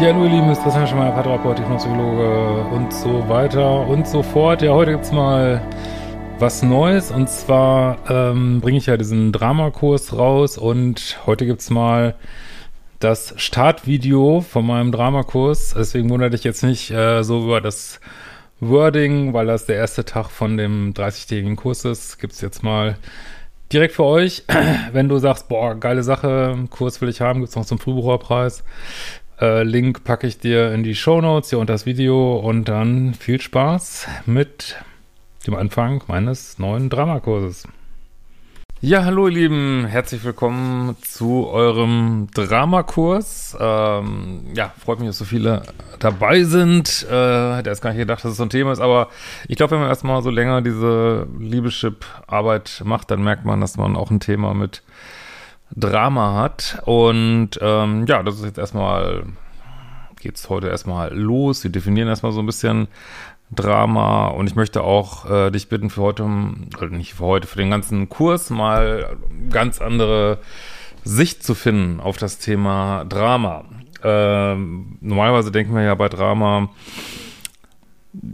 Ja, hallo ihr Lieben, ist Christian Schmeier, Paartherapeut, Hypnopsychologe und so weiter und so fort. Ja, heute gibt's mal was Neues und zwar ähm, bringe ich ja diesen Dramakurs raus und heute gibt's mal das Startvideo von meinem Dramakurs. Deswegen wundert dich jetzt nicht äh, so über das Wording, weil das der erste Tag von dem 30-tägigen Kurs ist. Gibt's jetzt mal direkt für euch. Wenn du sagst, boah, geile Sache, Kurs will ich haben, gibt's noch zum Frühbucherpreis. Äh, Link packe ich dir in die Show Notes hier unter das Video und dann viel Spaß mit dem Anfang meines neuen Dramakurses. Ja, hallo ihr Lieben, herzlich willkommen zu eurem Dramakurs. Ähm, ja, freut mich, dass so viele dabei sind. Äh, hätte erst gar nicht gedacht, dass es so ein Thema ist, aber ich glaube, wenn man erstmal so länger diese Liebeschip-Arbeit macht, dann merkt man, dass man auch ein Thema mit Drama hat. Und ähm, ja, das ist jetzt erstmal, geht's heute erstmal los. Wir definieren erstmal so ein bisschen Drama und ich möchte auch äh, dich bitten für heute, oder nicht für heute, für den ganzen Kurs mal ganz andere Sicht zu finden auf das Thema Drama. Ähm, normalerweise denken wir ja bei Drama,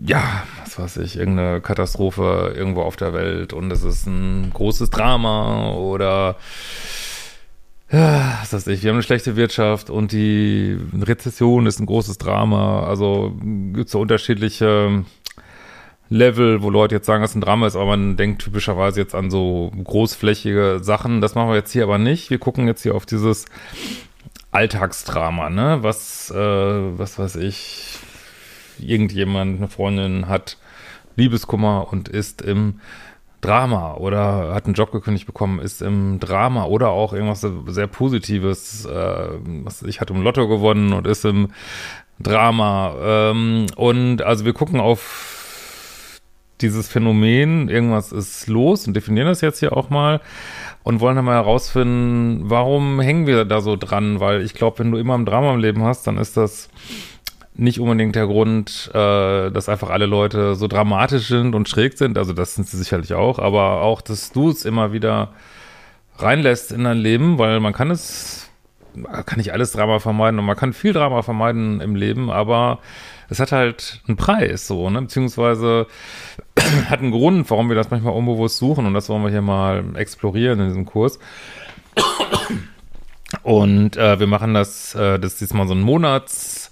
ja, was weiß ich, irgendeine Katastrophe irgendwo auf der Welt und es ist ein großes Drama oder ja, was weiß ich, wir haben eine schlechte Wirtschaft und die Rezession ist ein großes Drama. Also gibt es so unterschiedliche Level, wo Leute jetzt sagen, dass ein Drama ist, aber man denkt typischerweise jetzt an so großflächige Sachen. Das machen wir jetzt hier aber nicht. Wir gucken jetzt hier auf dieses Alltagsdrama, ne? Was, äh, was weiß ich, irgendjemand, eine Freundin hat Liebeskummer und ist im Drama oder hat einen Job gekündigt bekommen, ist im Drama oder auch irgendwas sehr Positives, äh, was ich hatte im Lotto gewonnen und ist im Drama. Ähm, und also wir gucken auf dieses Phänomen, irgendwas ist los und definieren das jetzt hier auch mal und wollen dann mal herausfinden, warum hängen wir da so dran, weil ich glaube, wenn du immer ein Drama im Leben hast, dann ist das nicht unbedingt der Grund, äh, dass einfach alle Leute so dramatisch sind und schräg sind. Also das sind sie sicherlich auch, aber auch, dass du es immer wieder reinlässt in dein Leben, weil man kann es, man kann nicht alles Drama vermeiden und man kann viel Drama vermeiden im Leben, aber es hat halt einen Preis, so, ne, beziehungsweise hat einen Grund, warum wir das manchmal unbewusst suchen und das wollen wir hier mal explorieren in diesem Kurs. Und äh, wir machen das, äh, das ist diesmal so ein Monats-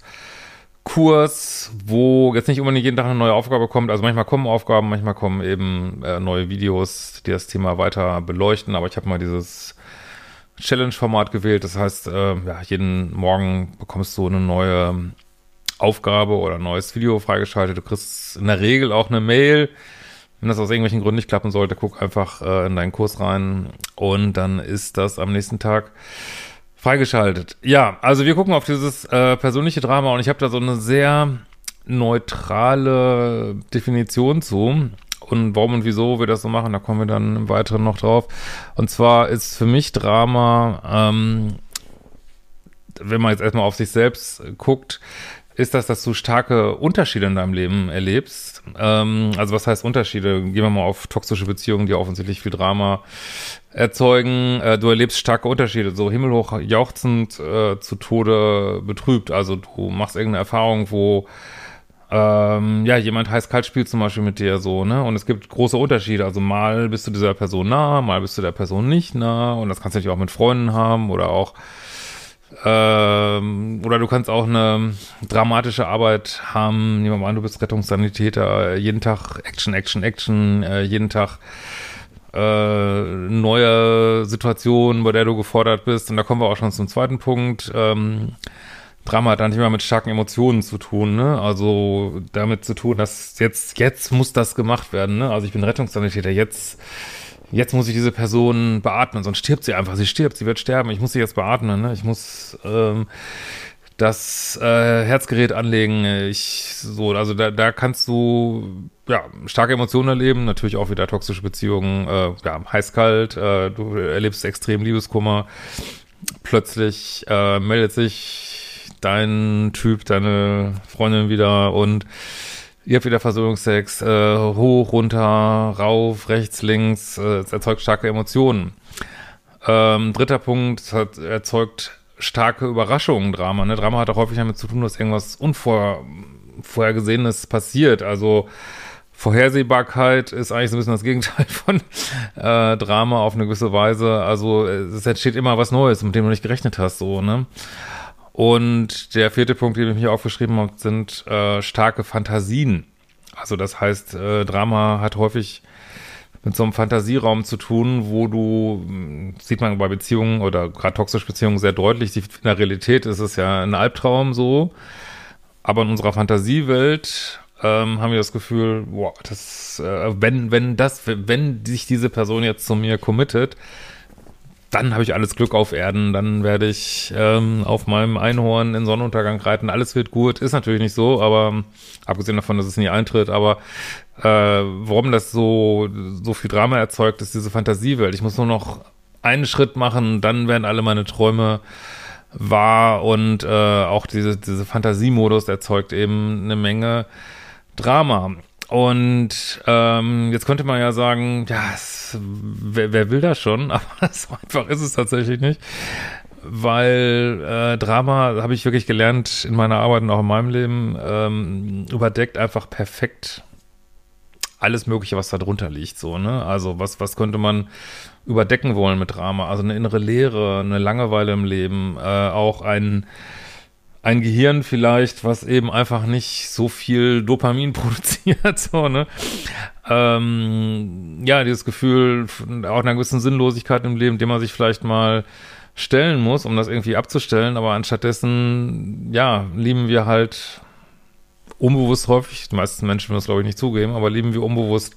Kurs, wo jetzt nicht unbedingt jeden Tag eine neue Aufgabe kommt. Also manchmal kommen Aufgaben, manchmal kommen eben äh, neue Videos, die das Thema weiter beleuchten. Aber ich habe mal dieses Challenge-Format gewählt. Das heißt, äh, ja, jeden Morgen bekommst du eine neue Aufgabe oder ein neues Video freigeschaltet. Du kriegst in der Regel auch eine Mail. Wenn das aus irgendwelchen Gründen nicht klappen sollte, guck einfach äh, in deinen Kurs rein und dann ist das am nächsten Tag Freigeschaltet. Ja, also wir gucken auf dieses äh, persönliche Drama und ich habe da so eine sehr neutrale Definition zu. Und warum und wieso wir das so machen, da kommen wir dann im Weiteren noch drauf. Und zwar ist für mich Drama, ähm, wenn man jetzt erstmal auf sich selbst guckt, ist das, dass du starke Unterschiede in deinem Leben erlebst. Ähm, also was heißt Unterschiede? Gehen wir mal auf toxische Beziehungen, die offensichtlich viel Drama erzeugen. Äh, du erlebst starke Unterschiede, so himmelhoch jauchzend äh, zu Tode betrübt. Also du machst irgendeine Erfahrung, wo ähm, ja, jemand heiß kalt spielt zum Beispiel mit dir so, ne? Und es gibt große Unterschiede. Also mal bist du dieser Person nah, mal bist du der Person nicht nah. Und das kannst du natürlich auch mit Freunden haben oder auch ähm, oder du kannst auch eine dramatische Arbeit haben. Nehmen wir mal an, du bist Rettungssanitäter, jeden Tag Action, Action, Action, äh, jeden Tag äh, neue Situation, bei der du gefordert bist. Und da kommen wir auch schon zum zweiten Punkt. Ähm, Drama hat dann nicht immer mit starken Emotionen zu tun, ne? Also damit zu tun, dass jetzt, jetzt muss das gemacht werden, ne? Also ich bin Rettungssanitäter, jetzt, jetzt muss ich diese Person beatmen, sonst stirbt sie einfach. Sie stirbt, sie wird sterben. Ich muss sie jetzt beatmen, ne? Ich muss ähm, das äh, Herzgerät anlegen. Ich so, also da, da kannst du ja starke Emotionen erleben, natürlich auch wieder toxische Beziehungen, äh, ja, heiß-kalt, äh, du erlebst extrem Liebeskummer. Plötzlich äh, meldet sich dein Typ, deine Freundin wieder und ihr habt wieder Versöhnungsex, äh, hoch, runter, rauf, rechts, links, äh, es erzeugt starke Emotionen. Ähm, dritter Punkt, es erzeugt starke Überraschungen, Drama. Ne? Drama hat auch häufig damit zu tun, dass irgendwas Unvorhergesehenes passiert. Also Vorhersehbarkeit ist eigentlich so ein bisschen das Gegenteil von äh, Drama auf eine gewisse Weise. Also es entsteht immer was Neues, mit dem du nicht gerechnet hast, so, ne? Und der vierte Punkt, den ich mir aufgeschrieben habe, sind äh, starke Fantasien. Also das heißt, äh, Drama hat häufig mit so einem Fantasieraum zu tun, wo du, hm, sieht man bei Beziehungen oder gerade toxische Beziehungen sehr deutlich, in der Realität ist es ja ein Albtraum so, aber in unserer Fantasiewelt ähm, haben wir das Gefühl, boah, das, äh, wenn, wenn das, wenn sich diese Person jetzt zu mir committet, dann habe ich alles Glück auf Erden, dann werde ich ähm, auf meinem Einhorn in Sonnenuntergang reiten, alles wird gut, ist natürlich nicht so, aber abgesehen davon, dass es nie eintritt, aber äh, warum das so, so viel Drama erzeugt, ist diese Fantasiewelt. Ich muss nur noch einen Schritt machen, dann werden alle meine Träume wahr. Und äh, auch diese, diese Fantasiemodus erzeugt eben eine Menge Drama. Und ähm, jetzt könnte man ja sagen, ja, es, wer, wer will das schon? Aber so einfach ist es tatsächlich nicht. Weil äh, Drama, habe ich wirklich gelernt in meiner Arbeit und auch in meinem Leben, ähm, überdeckt einfach perfekt alles Mögliche, was da drunter liegt. So, ne? Also was, was könnte man überdecken wollen mit Drama? Also eine innere Leere, eine Langeweile im Leben, äh, auch ein ein Gehirn vielleicht, was eben einfach nicht so viel Dopamin produziert, so, ne? Ähm, ja, dieses Gefühl auch einer gewissen Sinnlosigkeit im Leben, dem man sich vielleicht mal stellen muss, um das irgendwie abzustellen, aber anstattdessen, ja, lieben wir halt unbewusst häufig, die meisten Menschen würden das glaube ich nicht zugeben, aber lieben wir unbewusst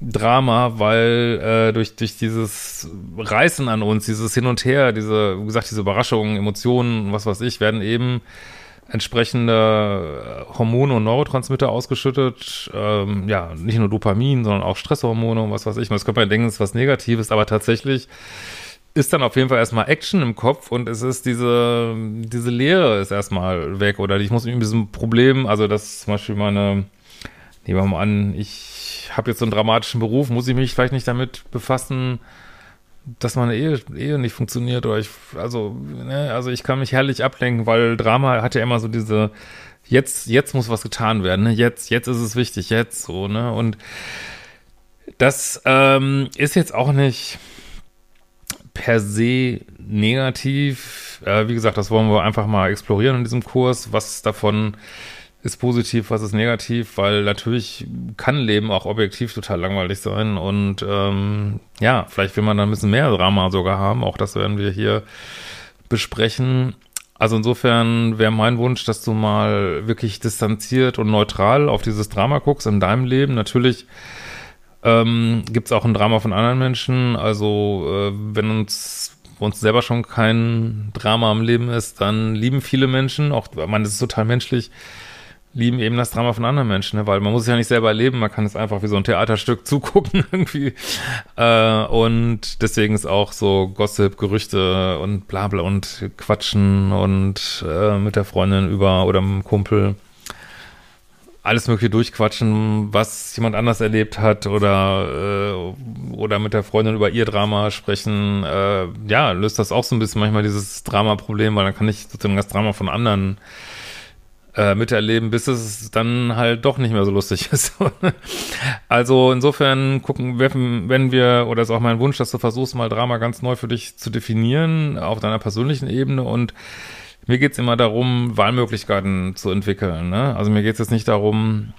Drama, weil äh, durch, durch dieses Reißen an uns, dieses Hin und Her, diese, wie gesagt, diese Überraschungen, Emotionen, was weiß ich, werden eben entsprechende Hormone und Neurotransmitter ausgeschüttet. Ähm, ja, nicht nur Dopamin, sondern auch Stresshormone und was weiß ich. Das könnte man denken, es ist was Negatives, aber tatsächlich ist dann auf jeden Fall erstmal Action im Kopf und es ist diese, diese Leere ist erstmal weg oder ich muss mit diesem Problem, also das zum Beispiel meine, nehmen wir mal an, ich habe jetzt so einen dramatischen Beruf, muss ich mich vielleicht nicht damit befassen, dass meine Ehe, Ehe nicht funktioniert oder ich, also, ne, also ich kann mich herrlich ablenken, weil Drama hat ja immer so diese, jetzt, jetzt muss was getan werden, ne, jetzt, jetzt ist es wichtig, jetzt so, ne, und das ähm, ist jetzt auch nicht per se negativ. Äh, wie gesagt, das wollen wir einfach mal explorieren in diesem Kurs, was davon ist positiv, was ist negativ, weil natürlich kann Leben auch objektiv total langweilig sein und ähm, ja, vielleicht will man dann ein bisschen mehr Drama sogar haben, auch das werden wir hier besprechen. Also insofern wäre mein Wunsch, dass du mal wirklich distanziert und neutral auf dieses Drama guckst in deinem Leben. Natürlich ähm, gibt es auch ein Drama von anderen Menschen. Also äh, wenn uns uns selber schon kein Drama im Leben ist, dann lieben viele Menschen, auch man ist total menschlich, lieben eben das Drama von anderen Menschen, ne? weil man muss es ja nicht selber erleben, man kann es einfach wie so ein Theaterstück zugucken irgendwie. Äh, und deswegen ist auch so Gossip, Gerüchte und bla bla und Quatschen und äh, mit der Freundin über oder mit dem Kumpel alles mögliche durchquatschen, was jemand anders erlebt hat oder äh, oder mit der Freundin über ihr Drama sprechen, äh, ja, löst das auch so ein bisschen manchmal dieses Drama-Problem, weil dann kann ich sozusagen das Drama von anderen äh, miterleben, bis es dann halt doch nicht mehr so lustig ist. also insofern gucken, wenn wir, oder ist auch mein Wunsch, dass du versuchst, mal Drama ganz neu für dich zu definieren, auf deiner persönlichen Ebene und mir geht's immer darum, Wahlmöglichkeiten zu entwickeln. Ne? Also mir geht's jetzt nicht darum,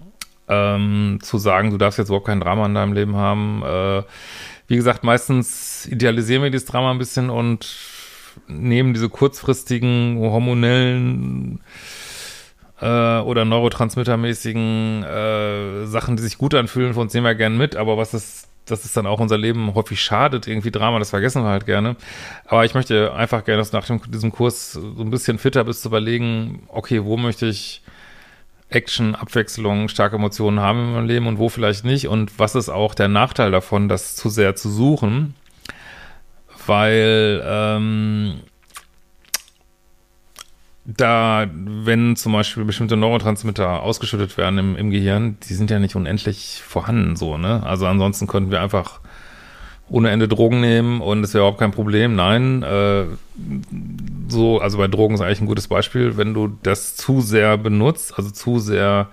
ähm, zu sagen, du darfst jetzt überhaupt kein Drama in deinem Leben haben. Äh, wie gesagt, meistens idealisieren wir dieses Drama ein bisschen und nehmen diese kurzfristigen hormonellen äh, oder neurotransmittermäßigen äh, Sachen, die sich gut anfühlen, von uns nehmen wir gern mit, aber was ist, das ist dann auch unser Leben häufig schadet, irgendwie Drama, das vergessen wir halt gerne. Aber ich möchte einfach gerne, dass nach dem, diesem Kurs so ein bisschen fitter bist zu überlegen, okay, wo möchte ich Action, Abwechslung, starke Emotionen haben in meinem Leben und wo vielleicht nicht? Und was ist auch der Nachteil davon, das zu sehr zu suchen, weil ähm, da, wenn zum Beispiel bestimmte Neurotransmitter ausgeschüttet werden im, im Gehirn, die sind ja nicht unendlich vorhanden, so, ne? Also ansonsten könnten wir einfach ohne Ende Drogen nehmen und es wäre überhaupt kein Problem. Nein, äh, so, also bei Drogen ist eigentlich ein gutes Beispiel, wenn du das zu sehr benutzt, also zu sehr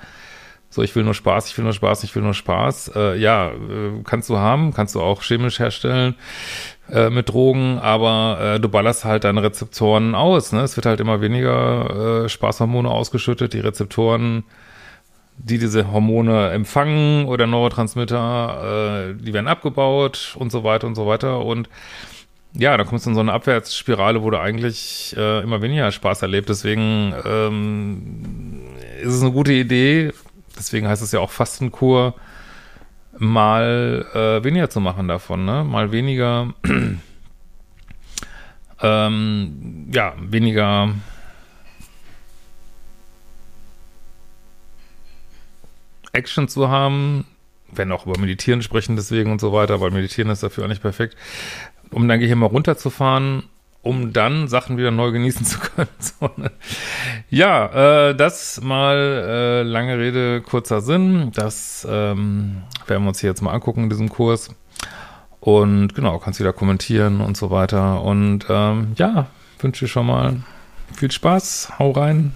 so, ich will nur Spaß, ich will nur Spaß, ich will nur Spaß. Äh, ja, äh, kannst du haben, kannst du auch chemisch herstellen äh, mit Drogen, aber äh, du ballerst halt deine Rezeptoren aus. Ne? Es wird halt immer weniger äh, Spaßhormone ausgeschüttet. Die Rezeptoren, die diese Hormone empfangen oder Neurotransmitter, äh, die werden abgebaut und so weiter und so weiter. Und ja, dann kommst du in so eine Abwärtsspirale, wo du eigentlich äh, immer weniger Spaß erlebst. Deswegen ähm, ist es eine gute Idee, deswegen heißt es ja auch Fastenkur, mal äh, weniger zu machen davon, ne? Mal weniger, ähm, ja, weniger Action zu haben, wenn auch über Meditieren sprechen deswegen und so weiter, weil Meditieren ist dafür auch nicht perfekt, um dein Gehirn mal runterzufahren, um dann Sachen wieder neu genießen zu können. So, ne? Ja, äh, das mal äh, lange Rede, kurzer Sinn. Das ähm, werden wir uns hier jetzt mal angucken in diesem Kurs. Und genau, kannst wieder kommentieren und so weiter. Und ähm, ja, wünsche schon mal viel Spaß. Hau rein.